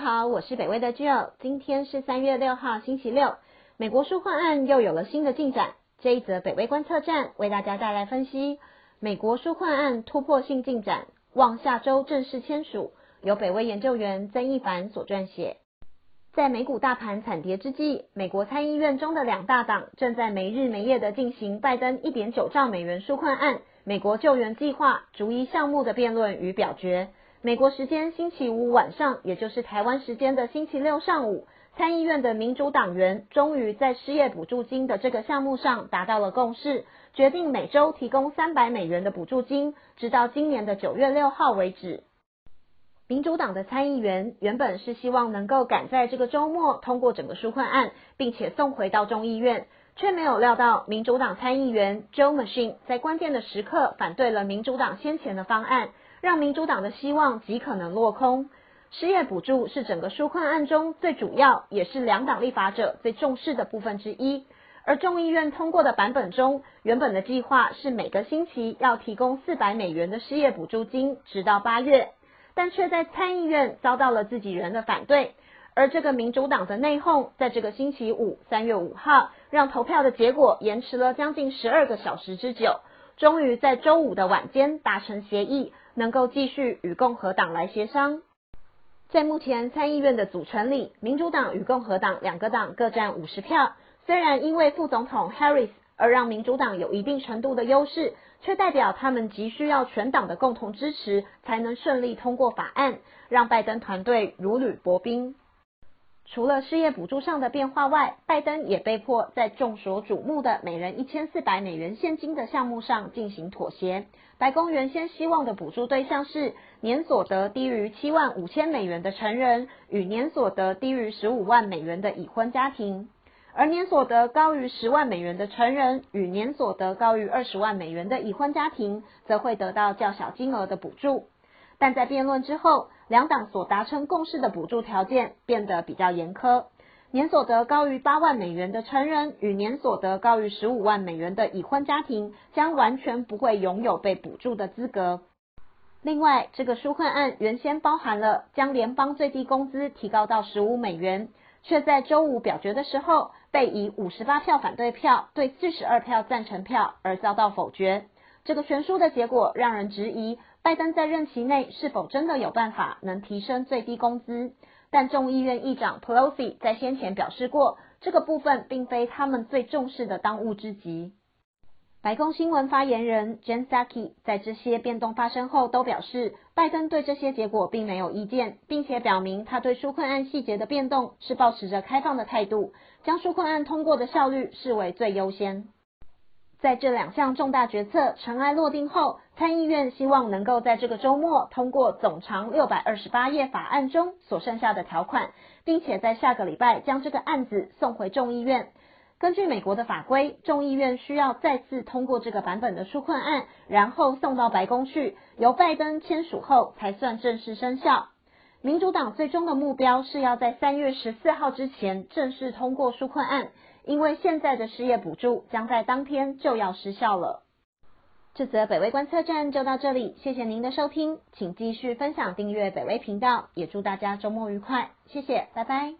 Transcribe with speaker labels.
Speaker 1: 好，我是北威的 Jill，今天是三月六号星期六，美国纾困案又有了新的进展。这一则北威观测站为大家带来分析，美国纾困案突破性进展，望下周正式签署。由北威研究员曾一凡所撰写。在美股大盘惨跌之际，美国参议院中的两大党正在没日没夜的进行拜登一点九兆美元纾困案、美国救援计划逐一项目的辩论与表决。美国时间星期五晚上，也就是台湾时间的星期六上午，参议院的民主党员终于在失业补助金的这个项目上达到了共识，决定每周提供三百美元的补助金，直到今年的九月六号为止。民主党的参议员原本是希望能够赶在这个周末通过整个纾困案，并且送回到众议院，却没有料到民主党参议员 Joe Machine 在关键的时刻反对了民主党先前的方案。让民主党的希望极可能落空。失业补助是整个纾困案中最主要，也是两党立法者最重视的部分之一。而众议院通过的版本中，原本的计划是每个星期要提供四百美元的失业补助金，直到八月，但却在参议院遭到了自己人的反对。而这个民主党的内讧，在这个星期五，三月五号，让投票的结果延迟了将近十二个小时之久，终于在周五的晚间达成协议。能够继续与共和党来协商。在目前参议院的组成里，民主党与共和党两个党各占五十票。虽然因为副总统 Harris 而让民主党有一定程度的优势，却代表他们急需要全党的共同支持，才能顺利通过法案，让拜登团队如履薄冰。除了失业补助上的变化外，拜登也被迫在众所瞩目的每人一千四百美元现金的项目上进行妥协。白宫原先希望的补助对象是年所得低于七万五千美元的成人与年所得低于十五万美元的已婚家庭，而年所得高于十万美元的成人与年所得高于二十万美元的已婚家庭，则会得到较小金额的补助。但在辩论之后，两党所达成共识的补助条件变得比较严苛。年所得高于八万美元的成人与年所得高于十五万美元的已婚家庭将完全不会拥有被补助的资格。另外，这个纾困案原先包含了将联邦最低工资提高到十五美元，却在周五表决的时候被以五十八票反对票对四十二票赞成票而遭到否决。这个悬殊的结果让人质疑。拜登在任期内是否真的有办法能提升最低工资？但众议院议长 Pelosi 在先前表示过，这个部分并非他们最重视的当务之急。白宫新闻发言人 Jen Psaki 在这些变动发生后都表示，拜登对这些结果并没有意见，并且表明他对纾困案细节的变动是保持着开放的态度，将纾困案通过的效率视为最优先。在这两项重大决策尘埃落定后，参议院希望能够在这个周末通过总长六百二十八页法案中所剩下的条款，并且在下个礼拜将这个案子送回众议院。根据美国的法规，众议院需要再次通过这个版本的纾困案，然后送到白宫去，由拜登签署后才算正式生效。民主党最终的目标是要在三月十四号之前正式通过纾困案。因为现在的失业补助将在当天就要失效了。这则北威观测站就到这里，谢谢您的收听，请继续分享订阅北威频道，也祝大家周末愉快，谢谢，拜拜。